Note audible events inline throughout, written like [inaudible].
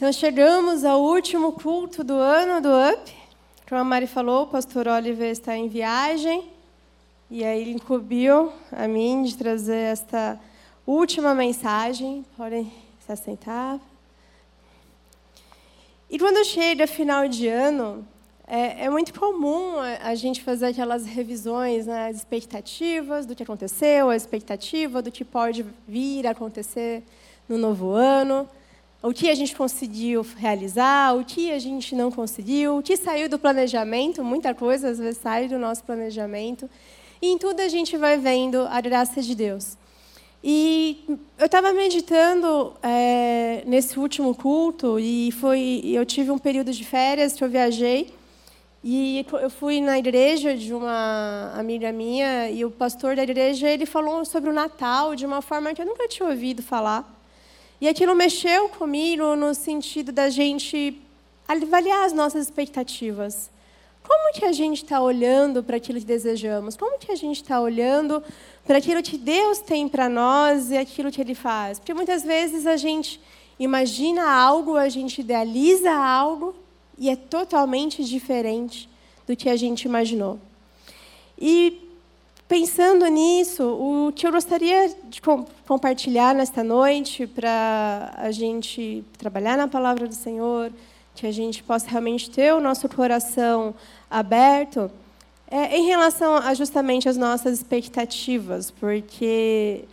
Então chegamos ao último culto do ano do UP. Como a Mari falou, o pastor Oliver está em viagem. E aí ele incumbiu a mim de trazer esta última mensagem. Podem se assentar. E quando chega final de ano, é, é muito comum a, gente fazer aquelas revisões, né, as expectativas do que aconteceu, a expectativa do que pode vir a acontecer no novo ano o que a gente conseguiu realizar, o que a gente não conseguiu, o que saiu do planejamento, muita coisa às vezes sai do nosso planejamento. E em tudo a gente vai vendo a graça de Deus. E eu estava meditando é, nesse último culto e foi, eu tive um período de férias que eu viajei e eu fui na igreja de uma amiga minha e o pastor da igreja ele falou sobre o Natal de uma forma que eu nunca tinha ouvido falar. E aquilo mexeu comigo no sentido da gente avaliar as nossas expectativas. Como que a gente está olhando para aquilo que desejamos? Como que a gente está olhando para aquilo que Deus tem para nós e aquilo que Ele faz? Porque muitas vezes a gente imagina algo, a gente idealiza algo e é totalmente diferente do que a gente imaginou. E Pensando nisso, o que eu gostaria de compartilhar nesta noite para a gente trabalhar na palavra do Senhor, que a gente possa realmente ter o nosso coração aberto, é em relação a justamente às nossas expectativas, porque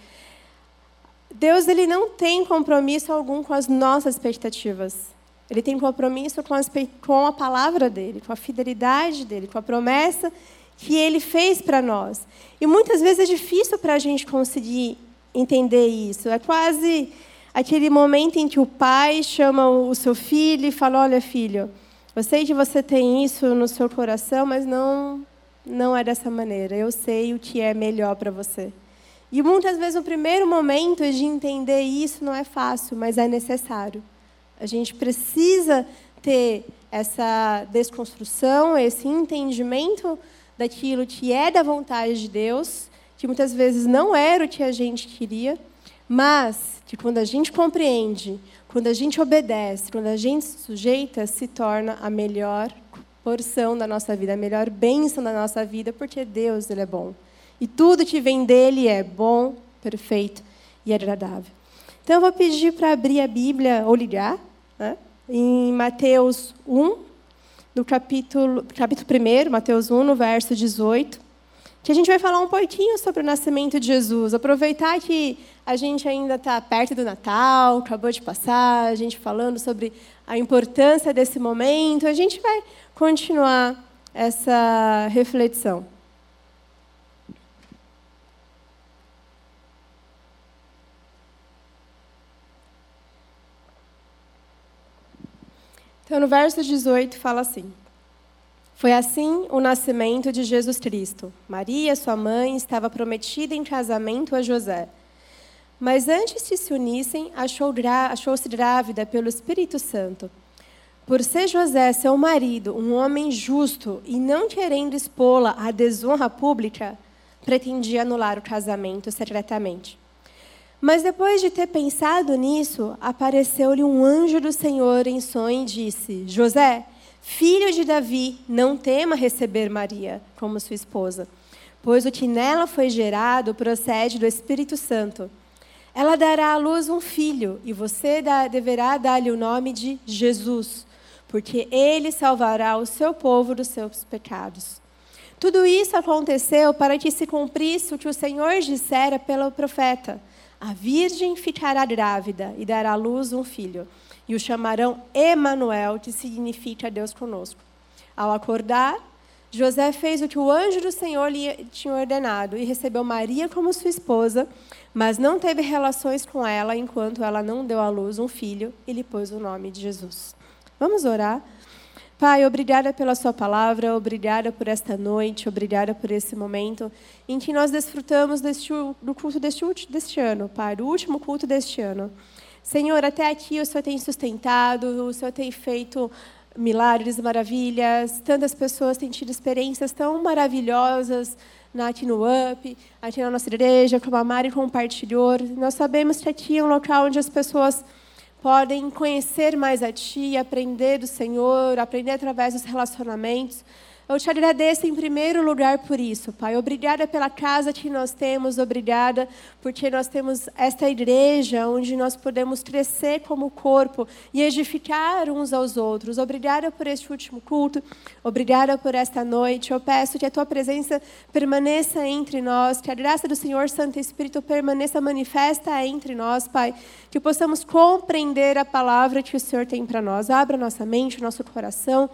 Deus ele não tem compromisso algum com as nossas expectativas. Ele tem compromisso com, as, com a palavra dele, com a fidelidade dele, com a promessa que ele fez para nós. E muitas vezes é difícil para a gente conseguir entender isso. É quase aquele momento em que o pai chama o seu filho e fala: Olha, filho, eu sei que você tem isso no seu coração, mas não, não é dessa maneira. Eu sei o que é melhor para você. E muitas vezes o primeiro momento de entender isso não é fácil, mas é necessário. A gente precisa ter essa desconstrução, esse entendimento daquilo que é da vontade de Deus, que muitas vezes não era o que a gente queria, mas que quando a gente compreende, quando a gente obedece, quando a gente se sujeita, se torna a melhor porção da nossa vida, a melhor bênção da nossa vida, porque Deus ele é bom. E tudo que vem dele é bom, perfeito e agradável. Então eu vou pedir para abrir a Bíblia ou ligar, né, em Mateus 1, do capítulo, capítulo 1, Mateus 1, no verso 18, que a gente vai falar um pouquinho sobre o nascimento de Jesus. Aproveitar que a gente ainda está perto do Natal, acabou de passar, a gente falando sobre a importância desse momento, a gente vai continuar essa reflexão. No verso 18 fala assim: Foi assim o nascimento de Jesus Cristo. Maria, sua mãe, estava prometida em casamento a José. Mas antes que se unissem, achou-se grávida pelo Espírito Santo. Por ser José seu marido, um homem justo, e não querendo expô-la à desonra pública, pretendia anular o casamento secretamente. Mas depois de ter pensado nisso, apareceu-lhe um anjo do Senhor em sonho e disse: José, filho de Davi, não tema receber Maria como sua esposa, pois o que nela foi gerado procede do Espírito Santo. Ela dará à luz um filho, e você deverá dar-lhe o nome de Jesus, porque ele salvará o seu povo dos seus pecados. Tudo isso aconteceu para que se cumprisse o que o Senhor dissera pelo profeta. A virgem ficará grávida e dará à luz um filho, e o chamarão Emanuel, que significa Deus conosco. Ao acordar, José fez o que o anjo do Senhor lhe tinha ordenado e recebeu Maria como sua esposa, mas não teve relações com ela enquanto ela não deu à luz um filho e lhe pôs o nome de Jesus. Vamos orar? Pai, obrigada pela Sua palavra, obrigada por esta noite, obrigada por esse momento em que nós desfrutamos deste, do culto deste, deste ano, Pai, do último culto deste ano. Senhor, até aqui o Senhor tem sustentado, o Senhor tem feito milagres, maravilhas, tantas pessoas têm tido experiências tão maravilhosas aqui no UP, aqui na nossa igreja, como a Mari compartilhou. Nós sabemos que aqui é um local onde as pessoas podem conhecer mais a Ti, aprender do Senhor, aprender através dos relacionamentos. Eu te agradeço em primeiro lugar por isso, Pai. Obrigada pela casa que nós temos, obrigada porque nós temos esta igreja onde nós podemos crescer como corpo e edificar uns aos outros. Obrigada por este último culto, obrigada por esta noite. Eu peço que a tua presença permaneça entre nós, que a graça do Senhor Santo Espírito permaneça manifesta entre nós, Pai, que possamos compreender a palavra que o Senhor tem para nós. Abra nossa mente, nosso coração.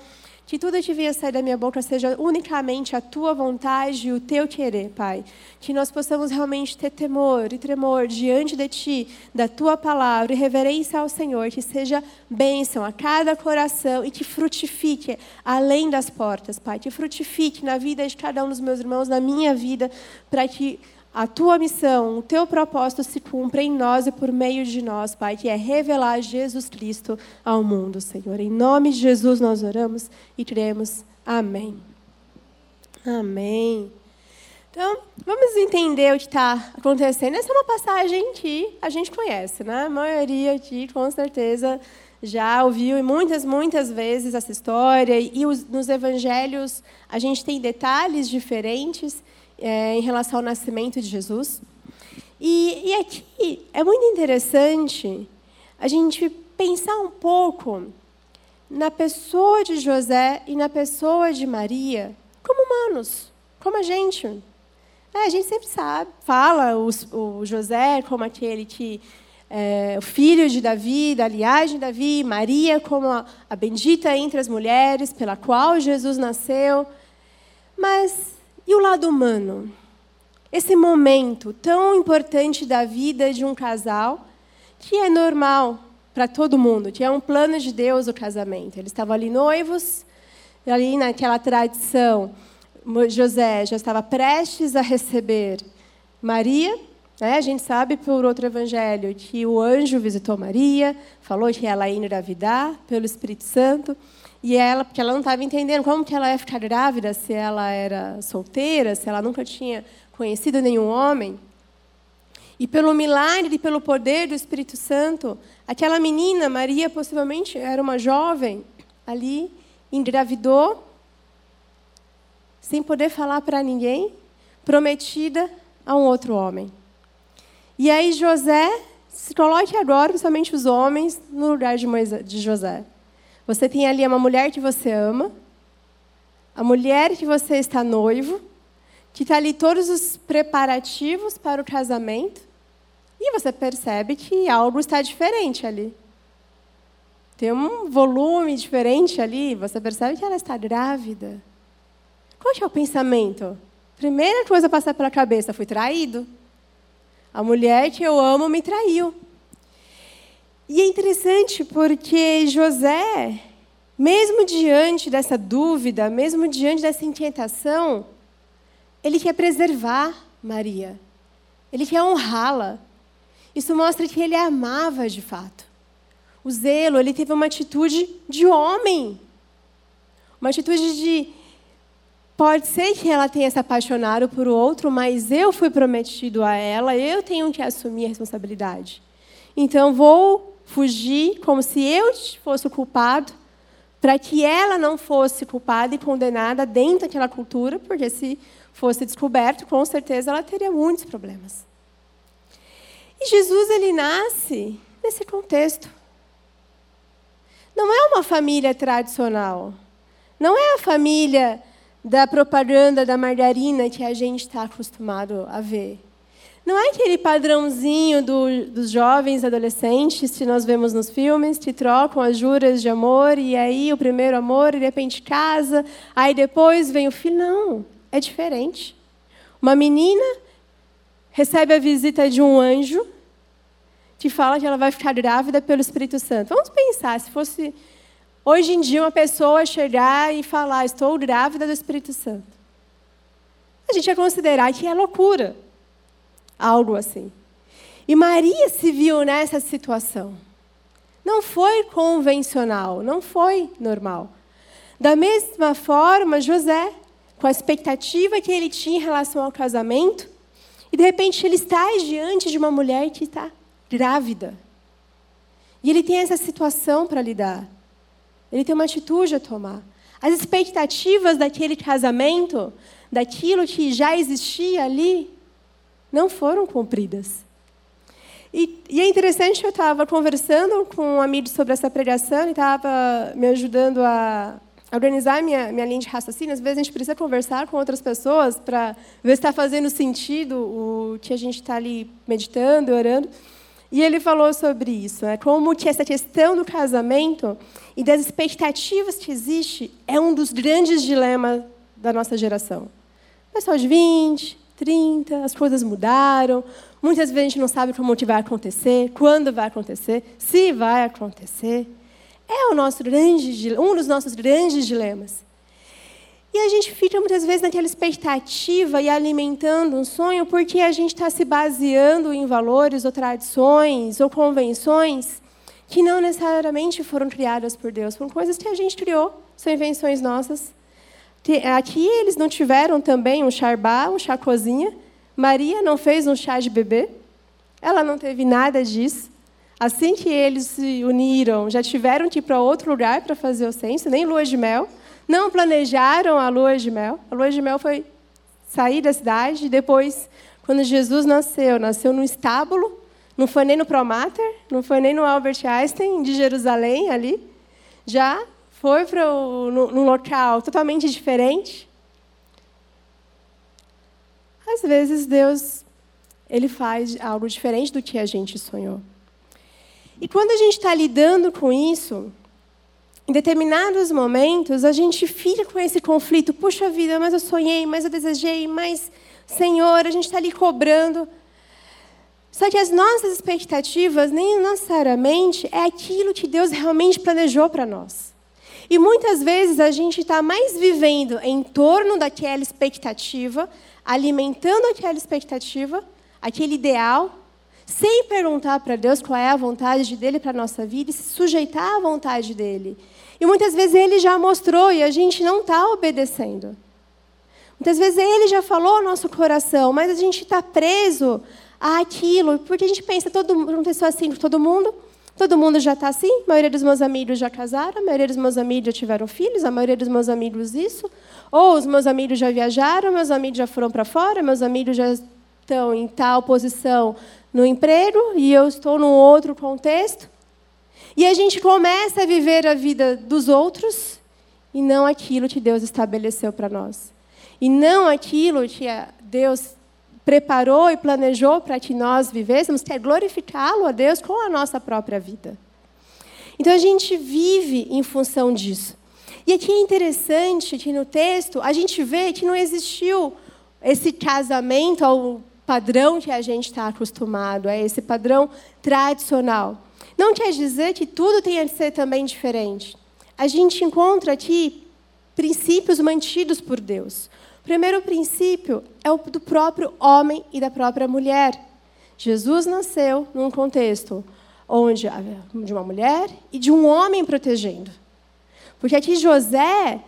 Que tudo que venha sair da minha boca seja unicamente a tua vontade e o teu querer, Pai. Que nós possamos realmente ter temor e tremor diante de ti, da tua palavra e reverência ao Senhor. Que seja bênção a cada coração e que frutifique além das portas, Pai. Que frutifique na vida de cada um dos meus irmãos, na minha vida, para que a tua missão, o teu propósito se cumpra em nós e por meio de nós, Pai, que é revelar Jesus Cristo ao mundo, Senhor. Em nome de Jesus nós oramos e cremos. Amém. Amém. Então, vamos entender o que está acontecendo. Essa é uma passagem que a gente conhece, né? A maioria aqui, com certeza, já ouviu e muitas, muitas vezes essa história. E os, nos evangelhos a gente tem detalhes diferentes é, em relação ao nascimento de Jesus. E, e aqui é muito interessante a gente pensar um pouco na pessoa de José e na pessoa de Maria como humanos, como a gente. É, a gente sempre sabe, fala o, o José como aquele que é, o filho de Davi, da linhagem de Davi, Maria como a, a bendita entre as mulheres, pela qual Jesus nasceu. Mas e o lado humano? Esse momento tão importante da vida de um casal, que é normal para todo mundo, que é um plano de Deus o casamento. Eles estavam ali noivos, ali naquela tradição, José já estava prestes a receber Maria. Né? A gente sabe por outro evangelho que o anjo visitou Maria, falou que ela ia engravidar pelo Espírito Santo. E ela, porque ela não estava entendendo como que ela ia ficar grávida se ela era solteira, se ela nunca tinha conhecido nenhum homem. E pelo milagre e pelo poder do Espírito Santo, aquela menina, Maria, possivelmente era uma jovem, ali engravidou, sem poder falar para ninguém, prometida a um outro homem. E aí José, se coloque agora, principalmente os homens, no lugar de, Moisés, de José. Você tem ali uma mulher que você ama, a mulher que você está noivo, que está ali todos os preparativos para o casamento, e você percebe que algo está diferente ali. Tem um volume diferente ali, você percebe que ela está grávida. Qual é o pensamento? Primeira coisa a passar pela cabeça, fui traído. A mulher que eu amo me traiu. E é interessante porque José, mesmo diante dessa dúvida, mesmo diante dessa inquietação, ele quer preservar Maria. Ele quer honrá-la. Isso mostra que ele a amava de fato. O zelo, ele teve uma atitude de homem. Uma atitude de. Pode ser que ela tenha se apaixonado por outro, mas eu fui prometido a ela, eu tenho que assumir a responsabilidade. Então vou fugir como se eu fosse o culpado, para que ela não fosse culpada e condenada dentro daquela cultura, porque se fosse descoberto, com certeza ela teria muitos problemas. E Jesus ele nasce nesse contexto. Não é uma família tradicional. Não é a família da propaganda da margarina que a gente está acostumado a ver. Não é aquele padrãozinho do, dos jovens adolescentes que nós vemos nos filmes, que trocam as juras de amor, e aí o primeiro amor, e de repente casa, aí depois vem o filho. Não, é diferente. Uma menina recebe a visita de um anjo que fala que ela vai ficar grávida pelo Espírito Santo. Vamos pensar, se fosse hoje em dia uma pessoa chegar e falar, estou grávida do Espírito Santo. A gente ia considerar que é loucura algo assim. E Maria se viu nessa situação. Não foi convencional, não foi normal. Da mesma forma, José, com a expectativa que ele tinha em relação ao casamento, e de repente ele está diante de uma mulher que está grávida. E ele tem essa situação para lidar. Ele tem uma atitude a tomar. As expectativas daquele casamento, daquilo que já existia ali, não foram cumpridas. E, e é interessante eu estava conversando com um amigo sobre essa pregação e estava me ajudando a organizar minha, minha linha de raciocínio. Às vezes a gente precisa conversar com outras pessoas para ver se está fazendo sentido o que a gente está ali meditando, orando. E ele falou sobre isso, né? como que essa questão do casamento e das expectativas que existe é um dos grandes dilemas da nossa geração. Pessoal de 20, 30, as coisas mudaram, muitas vezes a gente não sabe como que vai acontecer, quando vai acontecer, se vai acontecer. É o nosso grande, um dos nossos grandes dilemas. E a gente fica muitas vezes naquela expectativa e alimentando um sonho porque a gente está se baseando em valores ou tradições ou convenções que não necessariamente foram criadas por Deus, foram coisas que a gente criou, são invenções nossas. Aqui eles não tiveram também um charbá, um chá cozinha. Maria não fez um chá de bebê. Ela não teve nada disso. Assim que eles se uniram, já tiveram que ir para outro lugar para fazer o censo, nem lua de mel. Não planejaram a lua de mel. A lua de mel foi sair da cidade depois, quando Jesus nasceu, nasceu no estábulo, não foi nem no Promater, não foi nem no Albert Einstein de Jerusalém ali, já foi para um local totalmente diferente. Às vezes Deus ele faz algo diferente do que a gente sonhou. E quando a gente está lidando com isso, em determinados momentos, a gente fica com esse conflito. Puxa vida, mas eu sonhei, mas eu desejei, mas, Senhor, a gente está ali cobrando. Só que as nossas expectativas nem necessariamente é aquilo que Deus realmente planejou para nós. E muitas vezes a gente está mais vivendo em torno daquela expectativa, alimentando aquela expectativa, aquele ideal, sem perguntar para Deus qual é a vontade dele para a nossa vida e se sujeitar à vontade dele. E muitas vezes ele já mostrou e a gente não está obedecendo. Muitas vezes ele já falou ao nosso coração, mas a gente está preso àquilo, porque a gente pensa, todo aconteceu assim com todo mundo, todo mundo já está assim, a maioria dos meus amigos já casaram, a maioria dos meus amigos já tiveram filhos, a maioria dos meus amigos isso, ou os meus amigos já viajaram, meus amigos já foram para fora, meus amigos já estão em tal posição no emprego e eu estou num outro contexto. E a gente começa a viver a vida dos outros e não aquilo que Deus estabeleceu para nós. E não aquilo que Deus preparou e planejou para que nós vivêssemos, que é glorificá-lo a Deus com a nossa própria vida. Então a gente vive em função disso. E aqui é interessante que no texto a gente vê que não existiu esse casamento ao padrão que a gente está acostumado, a esse padrão tradicional. Não quer dizer que tudo tenha de ser também diferente. A gente encontra aqui princípios mantidos por Deus. O primeiro princípio é o do próprio homem e da própria mulher. Jesus nasceu num contexto onde de uma mulher e de um homem protegendo. Porque aqui José,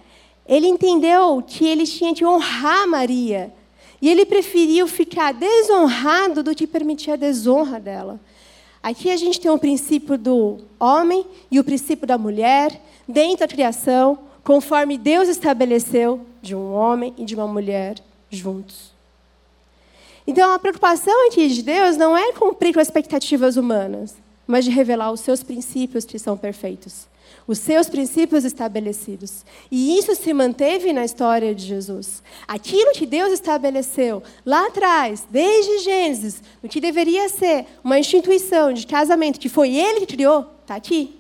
ele entendeu que ele tinha que honrar Maria. E ele preferiu ficar desonrado do que permitir a desonra dela. Aqui a gente tem o princípio do homem e o princípio da mulher dentro da criação, conforme Deus estabeleceu de um homem e de uma mulher juntos. Então a preocupação aqui de Deus não é cumprir com as expectativas humanas, mas de revelar os seus princípios que são perfeitos os seus princípios estabelecidos. E isso se manteve na história de Jesus. Aquilo que Deus estabeleceu lá atrás, desde Gênesis, no que deveria ser uma instituição de casamento que foi Ele que criou, está aqui.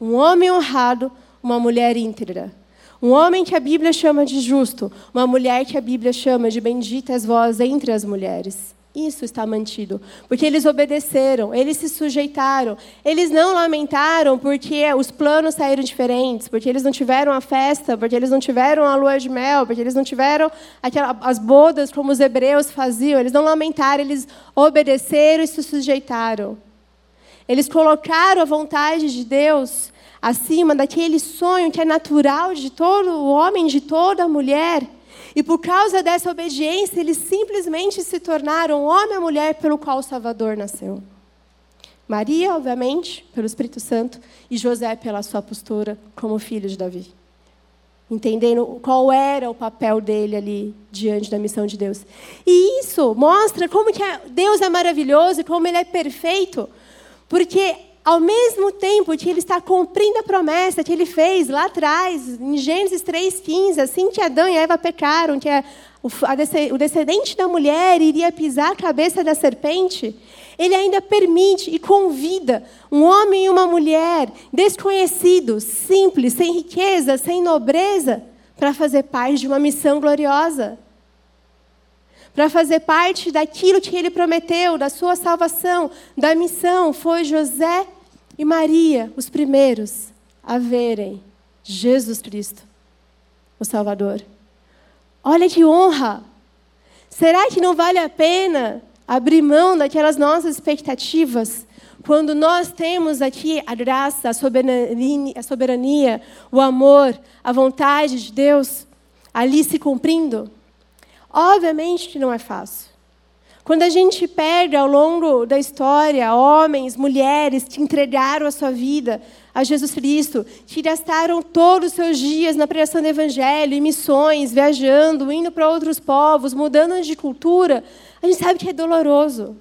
Um homem honrado, uma mulher íntegra. Um homem que a Bíblia chama de justo, uma mulher que a Bíblia chama de bendita és vós entre as mulheres. Isso está mantido. Porque eles obedeceram, eles se sujeitaram. Eles não lamentaram porque os planos saíram diferentes, porque eles não tiveram a festa, porque eles não tiveram a lua de mel, porque eles não tiveram aquela, as bodas como os hebreus faziam. Eles não lamentaram, eles obedeceram e se sujeitaram. Eles colocaram a vontade de Deus acima daquele sonho que é natural de todo o homem, de toda mulher. E por causa dessa obediência, eles simplesmente se tornaram homem e mulher pelo qual o Salvador nasceu. Maria, obviamente, pelo Espírito Santo, e José pela sua postura como filho de Davi. Entendendo qual era o papel dele ali diante da missão de Deus. E isso mostra como que é, Deus é maravilhoso e como ele é perfeito, porque ao mesmo tempo que ele está cumprindo a promessa que ele fez lá atrás, em Gênesis 3,15, assim que Adão e Eva pecaram, que o descendente da mulher iria pisar a cabeça da serpente, ele ainda permite e convida um homem e uma mulher desconhecidos, simples, sem riqueza, sem nobreza, para fazer parte de uma missão gloriosa. Para fazer parte daquilo que ele prometeu, da sua salvação, da missão. Foi José e Maria os primeiros a verem Jesus Cristo, o Salvador. Olha que honra! Será que não vale a pena abrir mão daquelas nossas expectativas, quando nós temos aqui a graça, a soberania, a soberania, o amor, a vontade de Deus ali se cumprindo? Obviamente que não é fácil. Quando a gente perde ao longo da história homens, mulheres que entregaram a sua vida a Jesus Cristo, que gastaram todos os seus dias na pregação do Evangelho, em missões, viajando, indo para outros povos, mudando de cultura, a gente sabe que é doloroso.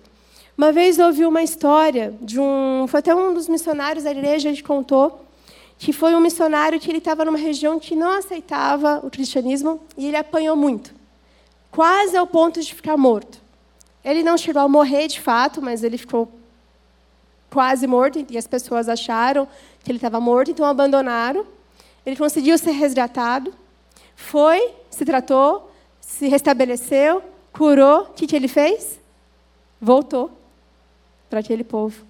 Uma vez ouvi uma história de um. Foi até um dos missionários da igreja que contou que foi um missionário que ele estava numa região que não aceitava o cristianismo e ele apanhou muito, quase ao ponto de ficar morto. Ele não chegou a morrer de fato, mas ele ficou quase morto e as pessoas acharam que ele estava morto, então abandonaram. Ele conseguiu ser resgatado, foi, se tratou, se restabeleceu, curou, o que, que ele fez? Voltou para aquele povo,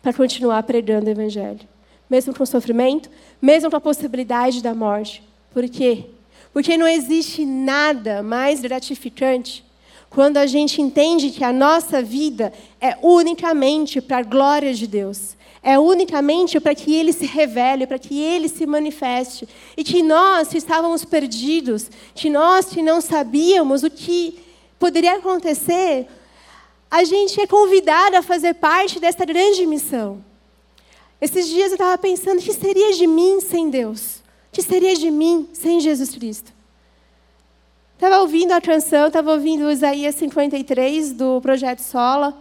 para continuar pregando o Evangelho. Mesmo com sofrimento, mesmo com a possibilidade da morte. Por quê? Porque não existe nada mais gratificante quando a gente entende que a nossa vida é unicamente para a glória de Deus. É unicamente para que Ele se revele, para que Ele se manifeste. E que nós que estávamos perdidos, que nós que não sabíamos o que poderia acontecer, a gente é convidado a fazer parte dessa grande missão. Esses dias eu estava pensando: o que seria de mim sem Deus? O que seria de mim sem Jesus Cristo? Estava ouvindo a canção, estava ouvindo Isaías 53 do Projeto Sola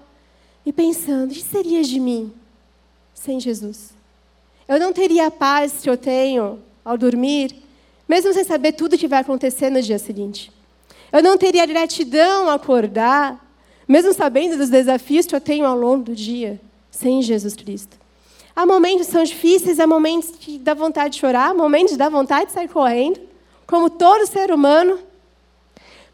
e pensando: o que seria de mim sem Jesus? Eu não teria a paz que eu tenho ao dormir, mesmo sem saber tudo o que vai acontecer no dia seguinte. Eu não teria gratidão ao acordar, mesmo sabendo dos desafios que eu tenho ao longo do dia, sem Jesus Cristo. Há momentos que são difíceis, há momentos que dá vontade de chorar, momentos que dá vontade de sair correndo, como todo ser humano.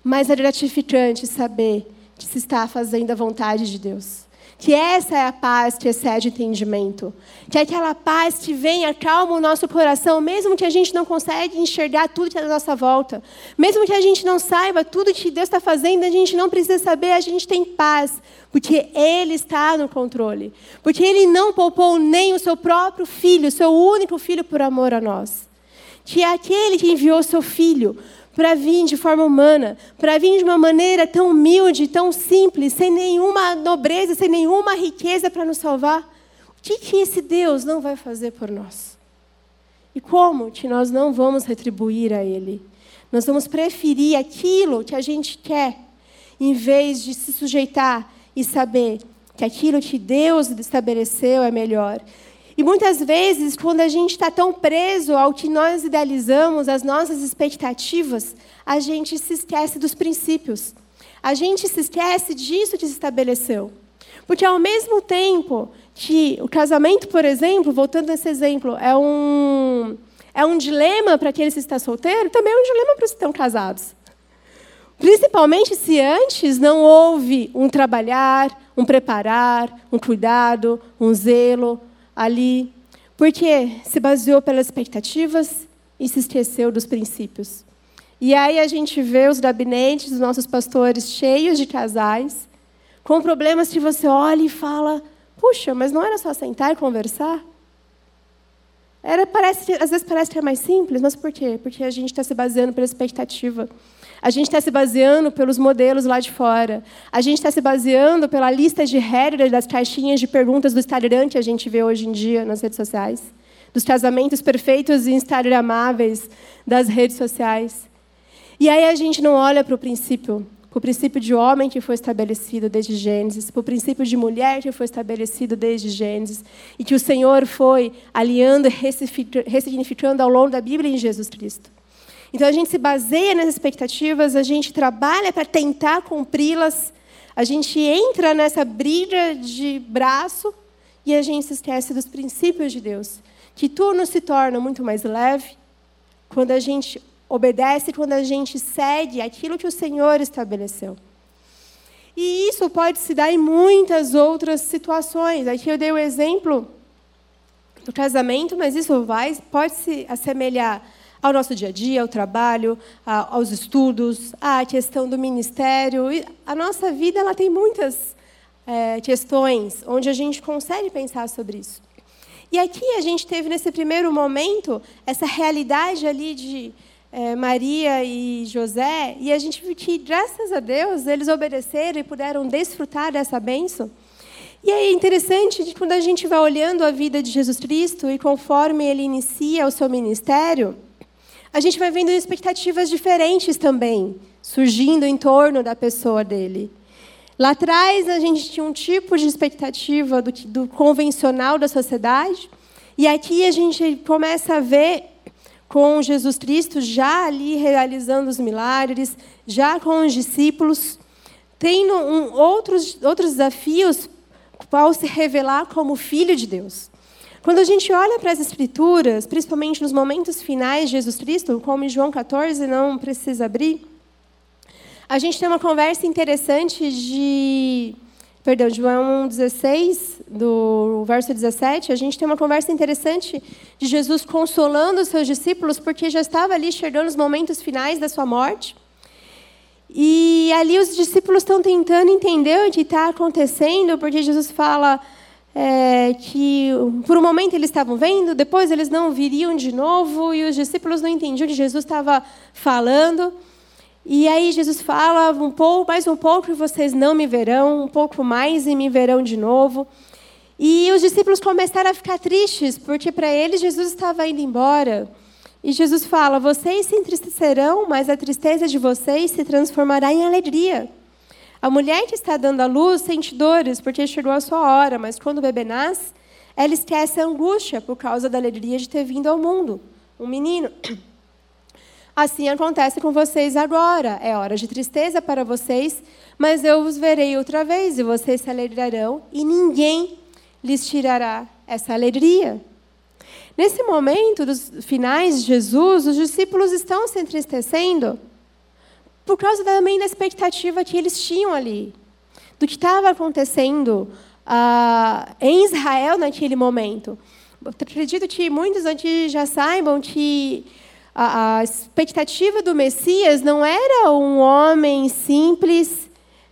Mas é gratificante saber que se está fazendo a vontade de Deus. Que essa é a paz que excede entendimento. Que é aquela paz que vem, acalma o nosso coração, mesmo que a gente não consegue enxergar tudo que é da nossa volta. Mesmo que a gente não saiba tudo que Deus está fazendo, a gente não precisa saber, a gente tem paz. Porque Ele está no controle. Porque Ele não poupou nem o seu próprio filho, o seu único filho, por amor a nós. Que é aquele que enviou o seu filho para vir de forma humana, para vir de uma maneira tão humilde, tão simples, sem nenhuma nobreza, sem nenhuma riqueza para nos salvar. O que, que esse Deus não vai fazer por nós? E como que nós não vamos retribuir a Ele? Nós vamos preferir aquilo que a gente quer, em vez de se sujeitar e saber que aquilo que Deus estabeleceu é melhor. E muitas vezes, quando a gente está tão preso ao que nós idealizamos, às nossas expectativas, a gente se esquece dos princípios. A gente se esquece disso que se estabeleceu. Porque ao mesmo tempo que o casamento, por exemplo, voltando nesse exemplo, é um, é um dilema para quem está solteiro, também é um dilema para os que estão casados. Principalmente se antes não houve um trabalhar, um preparar, um cuidado, um zelo, ali, porque se baseou pelas expectativas e se esqueceu dos princípios. E aí a gente vê os gabinetes dos nossos pastores cheios de casais, com problemas que você olha e fala: puxa, mas não era só sentar e conversar? Era, parece, às vezes parece que é mais simples, mas por quê? Porque a gente está se baseando pela expectativa. A gente está se baseando pelos modelos lá de fora. A gente está se baseando pela lista de regras das caixinhas de perguntas do Instagram que a gente vê hoje em dia nas redes sociais. Dos casamentos perfeitos e instagramáveis das redes sociais. E aí a gente não olha para o princípio para o princípio de homem que foi estabelecido desde Gênesis, para o princípio de mulher que foi estabelecido desde Gênesis, e que o Senhor foi alinhando e ressignificando ao longo da Bíblia em Jesus Cristo. Então a gente se baseia nas expectativas, a gente trabalha para tentar cumpri-las, a gente entra nessa briga de braço e a gente se esquece dos princípios de Deus, que tudo se torna muito mais leve quando a gente obedece quando a gente segue aquilo que o Senhor estabeleceu. E isso pode se dar em muitas outras situações. Aqui eu dei o exemplo do casamento, mas isso vai, pode se assemelhar ao nosso dia a dia, ao trabalho, aos estudos, à questão do ministério. A nossa vida ela tem muitas é, questões onde a gente consegue pensar sobre isso. E aqui a gente teve nesse primeiro momento essa realidade ali de é, Maria e José, e a gente viu que, graças a Deus, eles obedeceram e puderam desfrutar dessa bênção. E é interessante que, quando a gente vai olhando a vida de Jesus Cristo e conforme ele inicia o seu ministério, a gente vai vendo expectativas diferentes também surgindo em torno da pessoa dele. Lá atrás, a gente tinha um tipo de expectativa do, do convencional da sociedade, e aqui a gente começa a ver com Jesus Cristo já ali realizando os milagres, já com os discípulos, tendo um, outros, outros desafios ao se revelar como filho de Deus. Quando a gente olha para as Escrituras, principalmente nos momentos finais de Jesus Cristo, como em João 14, não precisa abrir, a gente tem uma conversa interessante de perdão, João 16, do verso 17, a gente tem uma conversa interessante de Jesus consolando os seus discípulos, porque já estava ali chegando os momentos finais da sua morte. E ali os discípulos estão tentando entender o que está acontecendo, porque Jesus fala é, que por um momento eles estavam vendo, depois eles não viriam de novo, e os discípulos não entendiam o que Jesus estava falando. E aí Jesus fala um pouco, mais um pouco e vocês não me verão, um pouco mais e me verão de novo. E os discípulos começaram a ficar tristes, porque para eles Jesus estava indo embora. E Jesus fala: Vocês se entristecerão, mas a tristeza de vocês se transformará em alegria. A mulher que está dando a luz sente dores, porque chegou a sua hora, mas quando o bebê nasce, ela esquece a angústia por causa da alegria de ter vindo ao mundo um menino. Assim acontece com vocês agora. É hora de tristeza para vocês, mas eu os verei outra vez e vocês se alegrarão e ninguém lhes tirará essa alegria. Nesse momento dos finais de Jesus, os discípulos estão se entristecendo por causa também da expectativa que eles tinham ali, do que estava acontecendo uh, em Israel naquele momento. Eu acredito que muitos aqui já saibam que a, a expectativa do Messias não era um homem simples,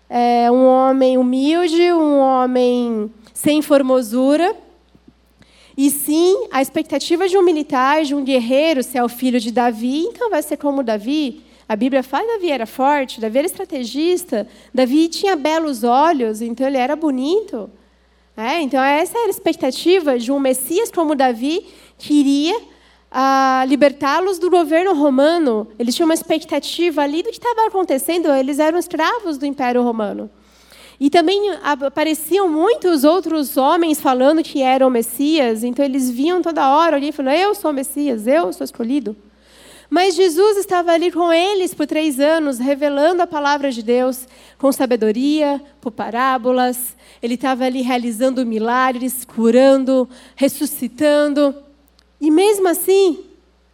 é, um homem humilde, um homem sem formosura, e sim a expectativa de um militar, de um guerreiro, se é o filho de Davi, então vai ser como Davi. A Bíblia fala que Davi era forte, Davi era estrategista, Davi tinha belos olhos, então ele era bonito. É, então essa era a expectativa de um Messias como Davi, que iria a libertá-los do governo romano. Eles tinham uma expectativa ali do que estava acontecendo, eles eram escravos do Império Romano. E também apareciam muitos outros homens falando que eram Messias, então eles viam toda hora ali falando: Eu sou Messias, eu sou escolhido. Mas Jesus estava ali com eles por três anos, revelando a palavra de Deus com sabedoria, por parábolas. Ele estava ali realizando milagres, curando, ressuscitando. E mesmo assim,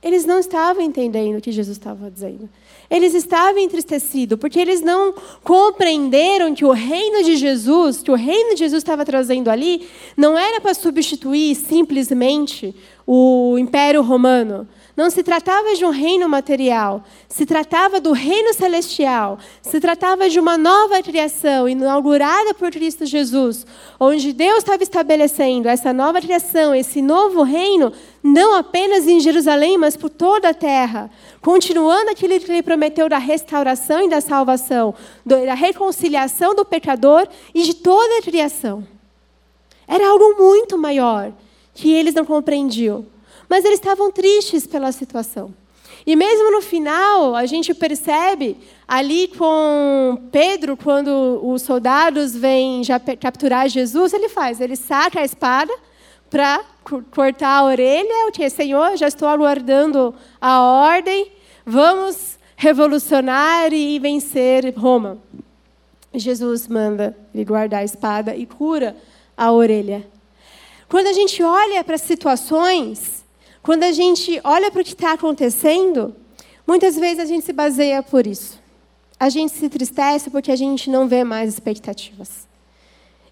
eles não estavam entendendo o que Jesus estava dizendo. Eles estavam entristecidos, porque eles não compreenderam que o reino de Jesus, que o reino de Jesus estava trazendo ali, não era para substituir simplesmente o Império Romano, não se tratava de um reino material, se tratava do reino celestial, se tratava de uma nova criação inaugurada por Cristo Jesus, onde Deus estava estabelecendo essa nova criação, esse novo reino, não apenas em Jerusalém, mas por toda a terra, continuando aquilo que ele prometeu da restauração e da salvação, da reconciliação do pecador e de toda a criação. Era algo muito maior que eles não compreendiam, mas eles estavam tristes pela situação. E mesmo no final, a gente percebe ali com Pedro, quando os soldados vêm capturar Jesus, ele faz, ele saca a espada para cortar a orelha, o que Senhor, já estou aguardando a ordem, vamos revolucionar e vencer Roma. Jesus manda ele guardar a espada e cura a orelha. Quando a gente olha para as situações, quando a gente olha para o que está acontecendo, muitas vezes a gente se baseia por isso. A gente se entristece porque a gente não vê mais expectativas.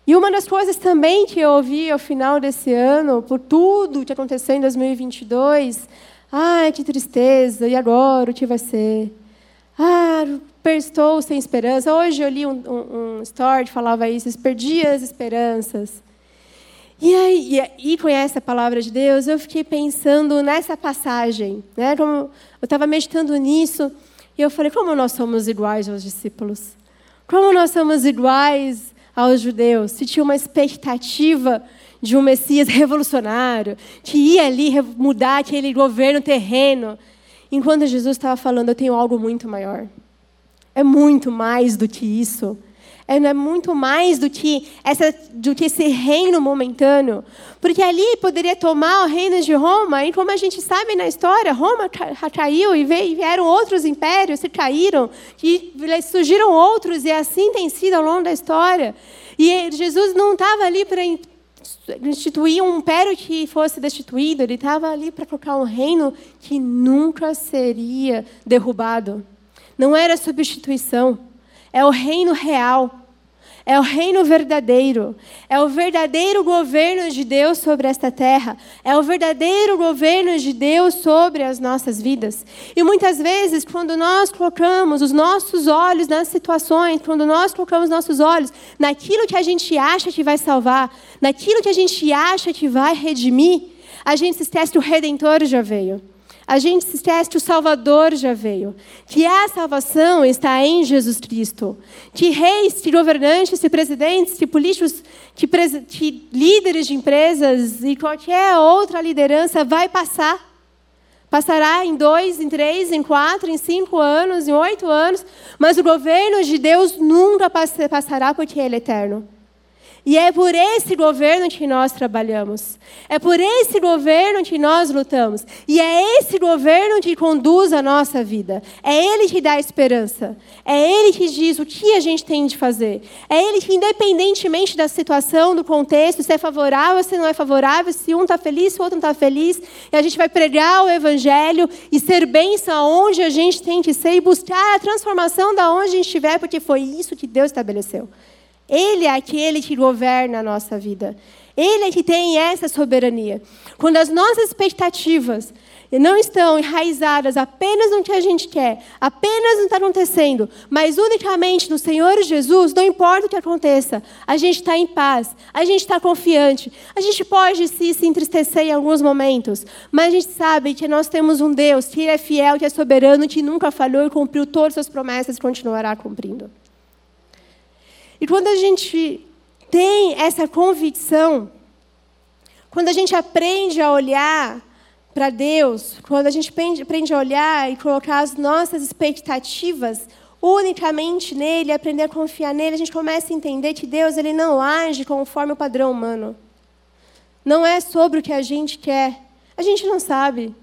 E uma das coisas também que eu ouvi ao final desse ano, por tudo que aconteceu em 2022, ai, que tristeza, e agora o que vai ser? Ah, estou sem esperança. Hoje eu li um, um, um story que falava isso, perdi as esperanças. E aí, e, e conhece a palavra de Deus, eu fiquei pensando nessa passagem, né? Como eu estava meditando nisso, e eu falei, como nós somos iguais aos discípulos? Como nós somos iguais aos judeus, se tinha uma expectativa de um Messias revolucionário, que ia ali mudar aquele governo terreno, enquanto Jesus estava falando, eu tenho algo muito maior. É muito mais do que isso é, muito mais do que, essa, do que esse reino momentâneo. Porque ali poderia tomar o reino de Roma, e como a gente sabe na história, Roma caiu e vieram outros impérios, se caíram, e surgiram outros, e assim tem sido ao longo da história. E Jesus não estava ali para instituir um império que fosse destituído, ele estava ali para colocar um reino que nunca seria derrubado. Não era substituição. É o reino real. É o reino verdadeiro. É o verdadeiro governo de Deus sobre esta terra. É o verdadeiro governo de Deus sobre as nossas vidas. E muitas vezes, quando nós colocamos os nossos olhos nas situações, quando nós colocamos nossos olhos naquilo que a gente acha que vai salvar, naquilo que a gente acha que vai redimir, a gente se esquece que o Redentor já veio a gente se esquece que o Salvador já veio, que a salvação está em Jesus Cristo, que reis, que governantes, que presidentes, que políticos, que, pres que líderes de empresas e qualquer outra liderança vai passar. Passará em dois, em três, em quatro, em cinco anos, em oito anos, mas o governo de Deus nunca passará porque Ele é eterno. E é por esse governo que nós trabalhamos. É por esse governo que nós lutamos. E é esse governo que conduz a nossa vida. É ele que dá esperança. É ele que diz o que a gente tem de fazer. É ele que, independentemente da situação, do contexto, se é favorável, se não é favorável, se um está feliz, se o outro não está feliz, e a gente vai pregar o evangelho e ser bênção aonde a gente tem que ser e buscar a transformação da onde a gente estiver, porque foi isso que Deus estabeleceu. Ele é aquele que governa a nossa vida. Ele é que tem essa soberania. Quando as nossas expectativas não estão enraizadas apenas no que a gente quer, apenas no que está acontecendo, mas unicamente no Senhor Jesus, não importa o que aconteça, a gente está em paz, a gente está confiante, a gente pode se, se entristecer em alguns momentos, mas a gente sabe que nós temos um Deus que é fiel, que é soberano, que nunca falhou e cumpriu todas as suas promessas e continuará cumprindo. E quando a gente tem essa convicção, quando a gente aprende a olhar para Deus, quando a gente aprende a olhar e colocar as nossas expectativas unicamente nele, aprender a confiar nele, a gente começa a entender que Deus ele não age conforme o padrão humano. Não é sobre o que a gente quer. A gente não sabe.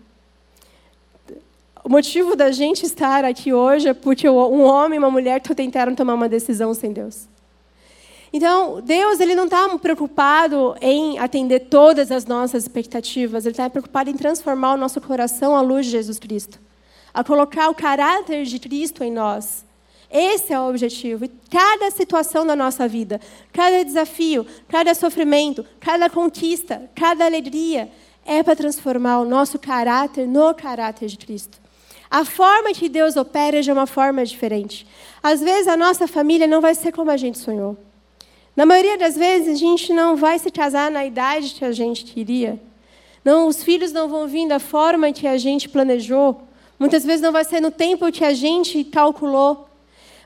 O motivo da gente estar aqui hoje é porque um homem e uma mulher tentaram tomar uma decisão sem Deus. Então, Deus ele não está preocupado em atender todas as nossas expectativas, Ele está preocupado em transformar o nosso coração à luz de Jesus Cristo, a colocar o caráter de Cristo em nós. Esse é o objetivo. E cada situação da nossa vida, cada desafio, cada sofrimento, cada conquista, cada alegria, é para transformar o nosso caráter no caráter de Cristo. A forma que Deus opera é de uma forma diferente. Às vezes a nossa família não vai ser como a gente sonhou. Na maioria das vezes, a gente não vai se casar na idade que a gente queria. Não, os filhos não vão vir da forma que a gente planejou. Muitas vezes não vai ser no tempo que a gente calculou.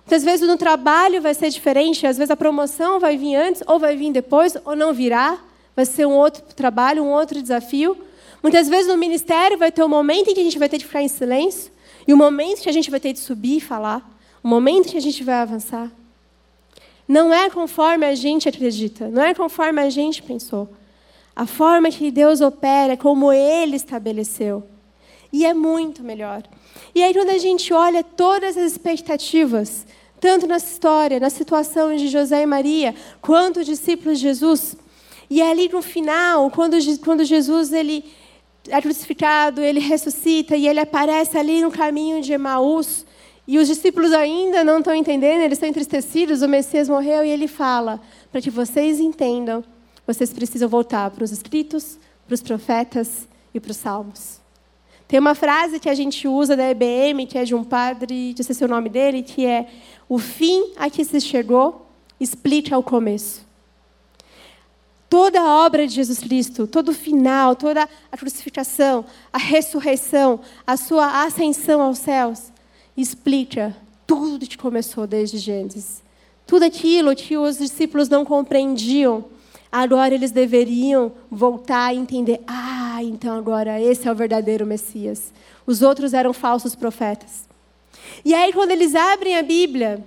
Muitas vezes no trabalho vai ser diferente, às vezes a promoção vai vir antes, ou vai vir depois, ou não virá. Vai ser um outro trabalho, um outro desafio. Muitas vezes no ministério vai ter um momento em que a gente vai ter de ficar em silêncio, e o um momento que a gente vai ter de subir e falar, o um momento que a gente vai avançar. Não é conforme a gente acredita, não é conforme a gente pensou. A forma que Deus opera é como Ele estabeleceu. E é muito melhor. E aí, quando a gente olha todas as expectativas, tanto na história, na situação de José e Maria, quanto os discípulos de Jesus, e ali no final, quando, quando Jesus ele é crucificado, ele ressuscita e ele aparece ali no caminho de Emaús, e os discípulos ainda não estão entendendo, eles estão entristecidos, o Messias morreu e ele fala: para que vocês entendam vocês precisam voltar para os escritos, para os profetas e para os salmos. Tem uma frase que a gente usa da EBM, que é de um padre, de ser o nome dele, que é: O fim a que se chegou explica o começo. Toda a obra de Jesus Cristo, todo o final, toda a crucificação, a ressurreição, a sua ascensão aos céus, explica tudo que começou desde Gênesis. Tudo aquilo que os discípulos não compreendiam Agora eles deveriam voltar a entender: ah, então agora esse é o verdadeiro Messias. Os outros eram falsos profetas. E aí, quando eles abrem a Bíblia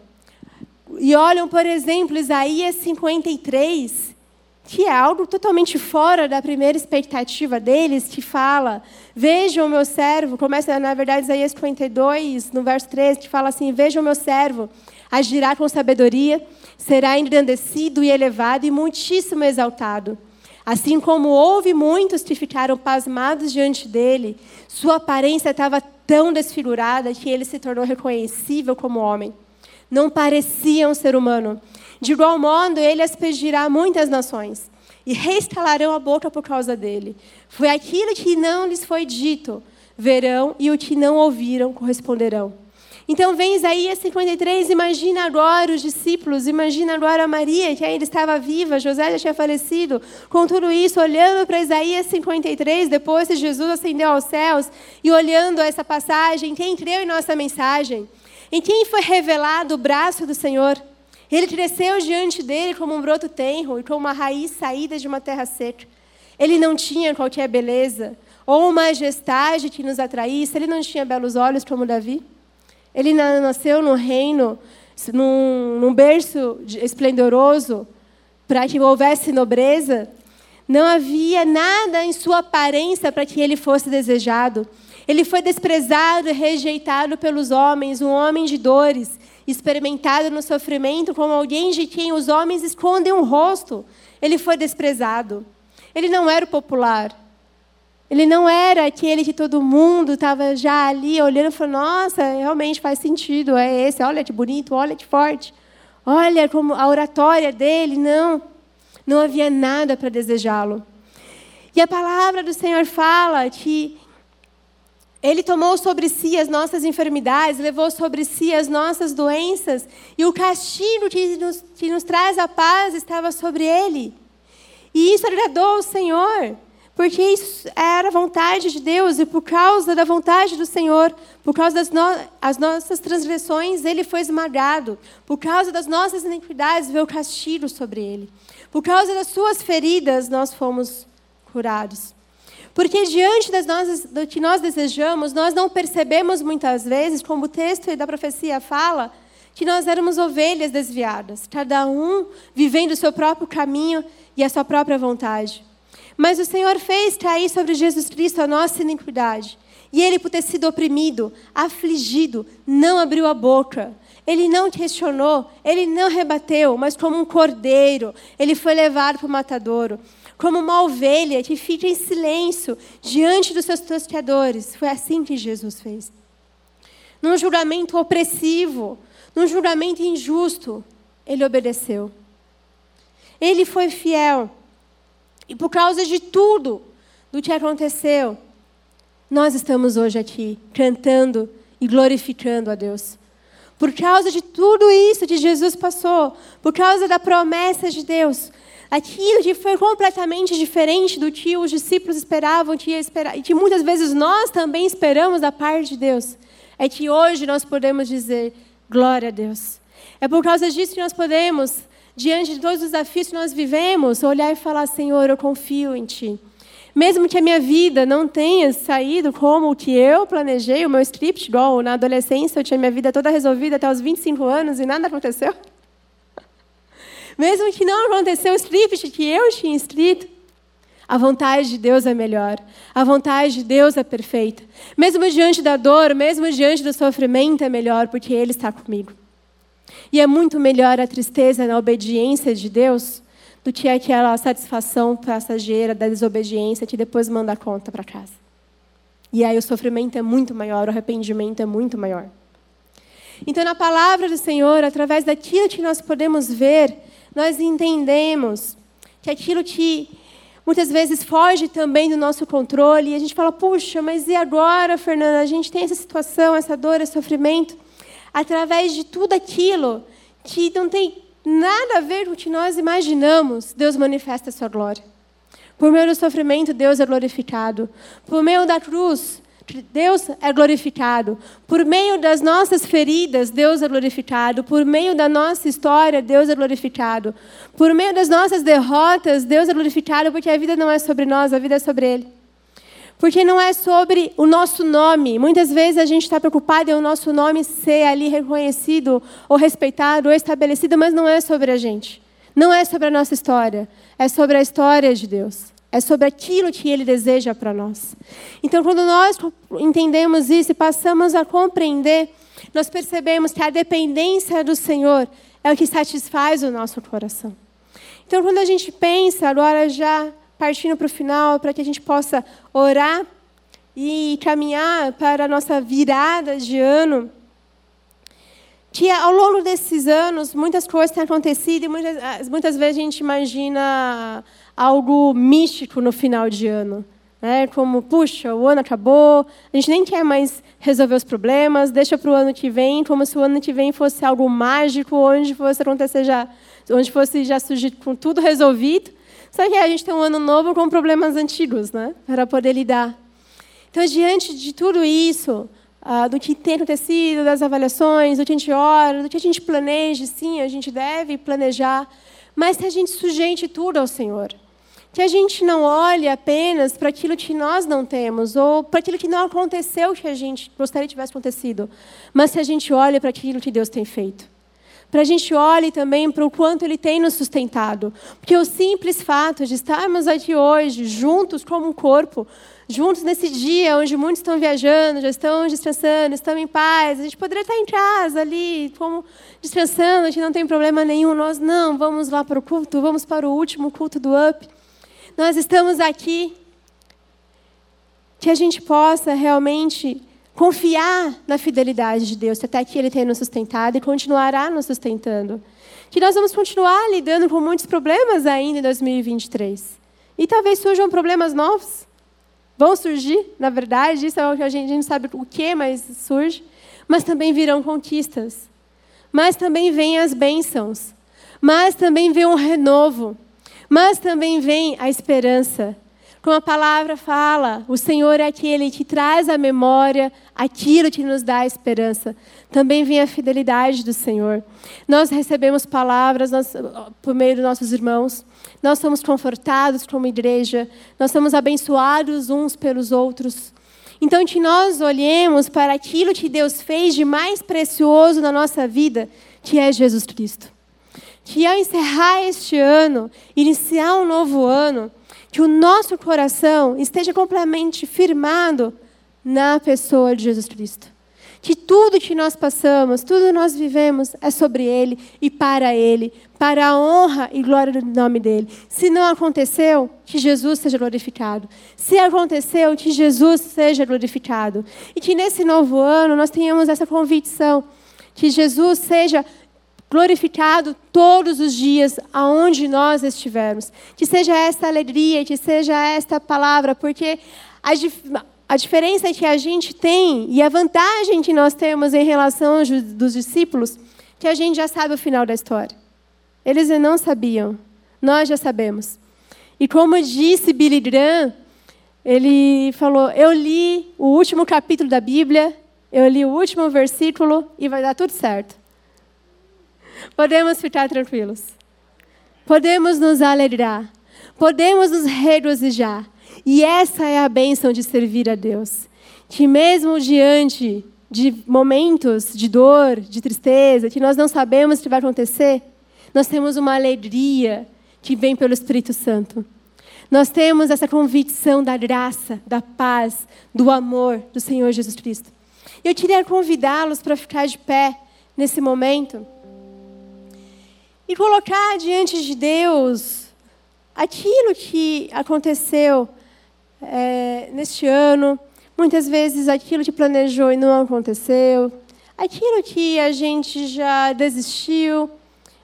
e olham, por exemplo, Isaías 53, que é algo totalmente fora da primeira expectativa deles, que fala: Vejam o meu servo, começa, na verdade, Isaías 52, no verso 13, que fala assim: Vejam o meu servo, agirá com sabedoria será engrandecido e elevado e muitíssimo exaltado. Assim como houve muitos que ficaram pasmados diante dele, sua aparência estava tão desfigurada que ele se tornou reconhecível como homem. Não parecia um ser humano. De igual modo, ele aspergirá muitas nações e reestalarão a boca por causa dele. Foi aquilo que não lhes foi dito, verão, e o que não ouviram corresponderão. Então vem Isaías 53, imagina agora os discípulos, imagina agora Maria, que ainda estava viva, José já tinha falecido, com tudo isso, olhando para Isaías 53, depois que Jesus ascendeu aos céus, e olhando essa passagem, quem creu em nossa mensagem? Em quem foi revelado o braço do Senhor? Ele cresceu diante dele como um broto tenro e como uma raiz saída de uma terra seca. Ele não tinha qualquer beleza ou majestade que nos atraísse, ele não tinha belos olhos como Davi. Ele nasceu no reino, num, num berço esplendoroso, para que houvesse nobreza. Não havia nada em sua aparência para que ele fosse desejado. Ele foi desprezado e rejeitado pelos homens, um homem de dores, experimentado no sofrimento como alguém de quem os homens escondem o rosto. Ele foi desprezado. Ele não era o popular. Ele não era aquele que todo mundo estava já ali olhando e falando: nossa, realmente faz sentido, é esse, olha que bonito, olha que forte. Olha como a oratória dele. Não, não havia nada para desejá-lo. E a palavra do Senhor fala que ele tomou sobre si as nossas enfermidades, levou sobre si as nossas doenças, e o castigo que nos, que nos traz a paz estava sobre ele. E isso agradou ao Senhor. Porque isso era a vontade de Deus e por causa da vontade do Senhor, por causa das no as nossas transgressões, ele foi esmagado. Por causa das nossas iniquidades, veio o castigo sobre ele. Por causa das suas feridas, nós fomos curados. Porque diante das nossas, do que nós desejamos, nós não percebemos muitas vezes, como o texto da profecia fala, que nós éramos ovelhas desviadas, cada um vivendo o seu próprio caminho e a sua própria vontade. Mas o Senhor fez cair sobre Jesus Cristo a nossa iniquidade. E ele, por ter sido oprimido, afligido, não abriu a boca. Ele não questionou, ele não rebateu, mas como um cordeiro, ele foi levado para o matadouro. Como uma ovelha que fica em silêncio diante dos seus tosqueadores. Foi assim que Jesus fez. Num julgamento opressivo, num julgamento injusto, ele obedeceu. Ele foi fiel. E por causa de tudo do que aconteceu, nós estamos hoje aqui cantando e glorificando a Deus. Por causa de tudo isso que Jesus passou, por causa da promessa de Deus, aquilo que foi completamente diferente do que os discípulos esperavam, que esperar, e que muitas vezes nós também esperamos da parte de Deus, é que hoje nós podemos dizer glória a Deus. É por causa disso que nós podemos, diante de todos os desafios que nós vivemos, olhar e falar: Senhor, eu confio em Ti. Mesmo que a minha vida não tenha saído como o que eu planejei, o meu script, igual na adolescência, eu tinha minha vida toda resolvida até os 25 anos e nada aconteceu. [laughs] Mesmo que não aconteceu o script que eu tinha escrito, a vontade de Deus é melhor. A vontade de Deus é perfeita. Mesmo diante da dor, mesmo diante do sofrimento, é melhor, porque Ele está comigo. E é muito melhor a tristeza na obediência de Deus do que aquela satisfação passageira da desobediência que depois manda a conta para casa. E aí o sofrimento é muito maior, o arrependimento é muito maior. Então, na palavra do Senhor, através daquilo que nós podemos ver, nós entendemos que aquilo que muitas vezes foge também do nosso controle, e a gente fala, puxa, mas e agora, Fernanda? A gente tem essa situação, essa dor, esse sofrimento. Através de tudo aquilo que não tem nada a ver com o que nós imaginamos, Deus manifesta a sua glória. Por meio do sofrimento, Deus é glorificado. Por meio da cruz, Deus é glorificado. Por meio das nossas feridas, Deus é glorificado. Por meio da nossa história, Deus é glorificado. Por meio das nossas derrotas, Deus é glorificado, porque a vida não é sobre nós, a vida é sobre Ele. Porque não é sobre o nosso nome. Muitas vezes a gente está preocupado em o nosso nome ser ali reconhecido, ou respeitado, ou estabelecido, mas não é sobre a gente. Não é sobre a nossa história. É sobre a história de Deus. É sobre aquilo que Ele deseja para nós. Então, quando nós entendemos isso e passamos a compreender, nós percebemos que a dependência do Senhor é o que satisfaz o nosso coração. Então, quando a gente pensa, agora já partindo para o final, para que a gente possa orar e caminhar para a nossa virada de ano, que ao longo desses anos muitas coisas têm acontecido e muitas, muitas vezes a gente imagina algo místico no final de ano. Né? Como, puxa, o ano acabou, a gente nem quer mais resolver os problemas, deixa para o ano que vem, como se o ano que vem fosse algo mágico, onde fosse acontecer já, onde fosse já surgir com tudo resolvido. Só que a gente tem um ano novo com problemas antigos, né? Para poder lidar. Então, diante de tudo isso, uh, do que tem acontecido, das avaliações, do que a gente ora, do que a gente planeja, sim, a gente deve planejar, mas que a gente sujeite tudo ao Senhor. Que a gente não olhe apenas para aquilo que nós não temos, ou para aquilo que não aconteceu que a gente gostaria que tivesse acontecido, mas que a gente olhe para aquilo que Deus tem feito para a gente olhe também para o quanto Ele tem nos sustentado. Porque o simples fato de estarmos aqui hoje, juntos como um corpo, juntos nesse dia onde muitos estão viajando, já estão descansando, estão em paz, a gente poderia estar em casa ali, como descansando, a gente não tem problema nenhum. Nós não, vamos lá para o culto, vamos para o último culto do UP. Nós estamos aqui. Que a gente possa realmente confiar na fidelidade de Deus, até que Ele tem nos sustentado e continuará nos sustentando. Que nós vamos continuar lidando com muitos problemas ainda em 2023. E talvez surjam problemas novos. Vão surgir, na verdade, isso é o que a gente, gente sabe o que, mas surge. Mas também virão conquistas. Mas também vêm as bênçãos. Mas também vem um renovo. Mas também vem a esperança. Como a palavra fala, o Senhor é aquele que traz à memória aquilo que nos dá esperança. Também vem a fidelidade do Senhor. Nós recebemos palavras nós, por meio dos nossos irmãos. Nós somos confortados como igreja. Nós somos abençoados uns pelos outros. Então, que nós olhemos para aquilo que Deus fez de mais precioso na nossa vida, que é Jesus Cristo. Que ao encerrar este ano, iniciar um novo ano, que o nosso coração esteja completamente firmado na pessoa de Jesus Cristo. Que tudo que nós passamos, tudo que nós vivemos é sobre Ele e para Ele, para a honra e glória do nome dEle. Se não aconteceu, que Jesus seja glorificado. Se aconteceu, que Jesus seja glorificado. E que nesse novo ano nós tenhamos essa convicção, que Jesus seja glorificado todos os dias, aonde nós estivermos. Que seja esta alegria, que seja esta palavra, porque a, dif a diferença que a gente tem e a vantagem que nós temos em relação aos dos discípulos, que a gente já sabe o final da história. Eles não sabiam, Nós já sabemos. E como disse Billy Graham, ele falou: Eu li o último capítulo da Bíblia, eu li o último versículo e vai dar tudo certo. Podemos ficar tranquilos. Podemos nos alegrar. Podemos nos regozijar. E essa é a bênção de servir a Deus. Que mesmo diante de momentos de dor, de tristeza, que nós não sabemos o que vai acontecer, nós temos uma alegria que vem pelo Espírito Santo. Nós temos essa convicção da graça, da paz, do amor do Senhor Jesus Cristo. Eu queria convidá-los para ficar de pé nesse momento e colocar diante de Deus aquilo que aconteceu é, neste ano, muitas vezes aquilo que planejou e não aconteceu, aquilo que a gente já desistiu,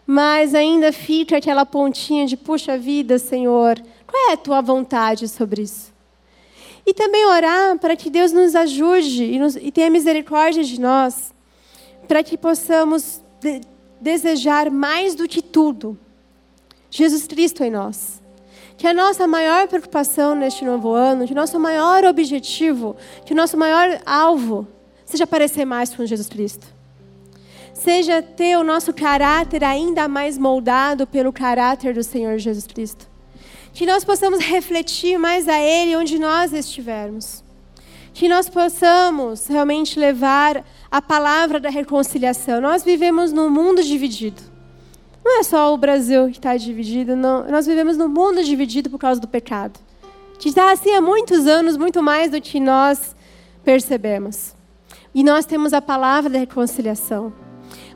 mas ainda fica aquela pontinha de puxa vida, Senhor, qual é a tua vontade sobre isso? E também orar para que Deus nos ajude e, nos, e tenha misericórdia de nós, para que possamos de, desejar mais do que tudo Jesus Cristo em nós. Que a nossa maior preocupação neste novo ano, que o nosso maior objetivo, que o nosso maior alvo seja parecer mais com Jesus Cristo. Seja ter o nosso caráter ainda mais moldado pelo caráter do Senhor Jesus Cristo que nós possamos refletir mais a Ele onde nós estivermos. Que nós possamos realmente levar a palavra da reconciliação. Nós vivemos num mundo dividido. Não é só o Brasil que está dividido, não. Nós vivemos num mundo dividido por causa do pecado. Que está assim há muitos anos, muito mais do que nós percebemos. E nós temos a palavra da reconciliação.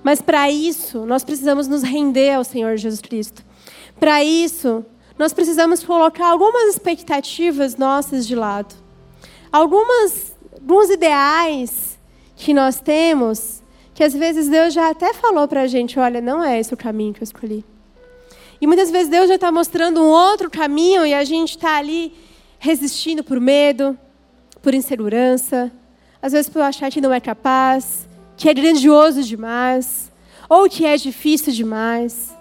Mas para isso, nós precisamos nos render ao Senhor Jesus Cristo. Para isso, nós precisamos colocar algumas expectativas nossas de lado. Algumas, alguns ideais que nós temos, que às vezes Deus já até falou para a gente: olha, não é esse o caminho que eu escolhi. E muitas vezes Deus já está mostrando um outro caminho e a gente está ali resistindo por medo, por insegurança, às vezes por achar que não é capaz, que é grandioso demais, ou que é difícil demais.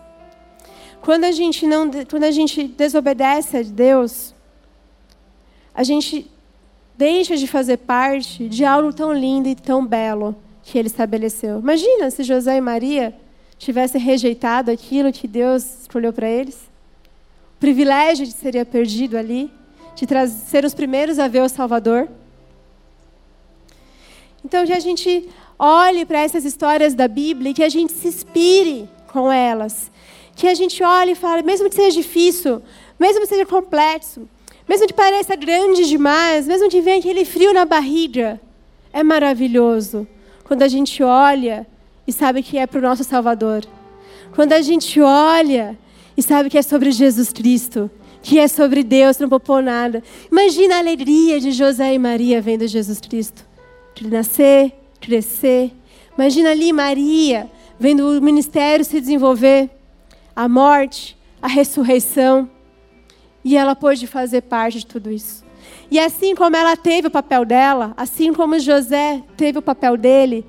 Quando a gente não, quando a gente desobedece a Deus, a gente deixa de fazer parte de algo tão lindo e tão belo que Ele estabeleceu. Imagina se José e Maria tivessem rejeitado aquilo que Deus escolheu para eles. O privilégio de seria perdido ali, de ser os primeiros a ver o Salvador. Então, que a gente olhe para essas histórias da Bíblia e que a gente se inspire com elas que a gente olha e fala, mesmo que seja difícil, mesmo que seja complexo, mesmo que pareça grande demais, mesmo que venha aquele frio na barriga, é maravilhoso quando a gente olha e sabe que é para o nosso Salvador. Quando a gente olha e sabe que é sobre Jesus Cristo, que é sobre Deus, não poupou nada. Imagina a alegria de José e Maria vendo Jesus Cristo. De nascer, crescer. Imagina ali Maria vendo o ministério se desenvolver a morte, a ressurreição. E ela pôde fazer parte de tudo isso. E assim como ela teve o papel dela, assim como José teve o papel dele,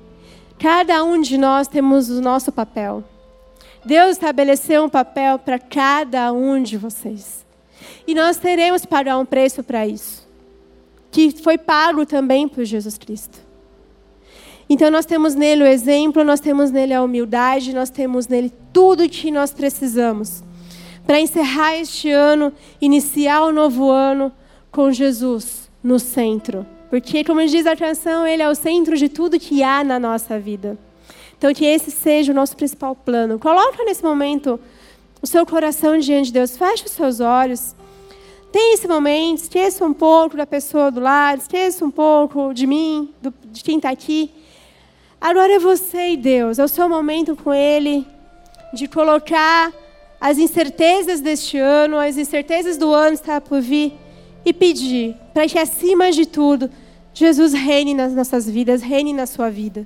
cada um de nós temos o nosso papel. Deus estabeleceu um papel para cada um de vocês. E nós teremos que pagar um preço para isso, que foi pago também por Jesus Cristo. Então nós temos nele o exemplo, nós temos nele a humildade, nós temos nele tudo o que nós precisamos para encerrar este ano, iniciar o novo ano com Jesus no centro. Porque, como diz a canção, Ele é o centro de tudo que há na nossa vida. Então, que esse seja o nosso principal plano. Coloca nesse momento o seu coração diante de Deus. Feche os seus olhos. Tem esse momento, esqueça um pouco da pessoa do lado, esqueça um pouco de mim, do, de quem está aqui. Agora é você e Deus, é o seu momento com Ele de colocar as incertezas deste ano, as incertezas do ano que está por vir e pedir para que, acima de tudo, Jesus reine nas nossas vidas, reine na sua vida.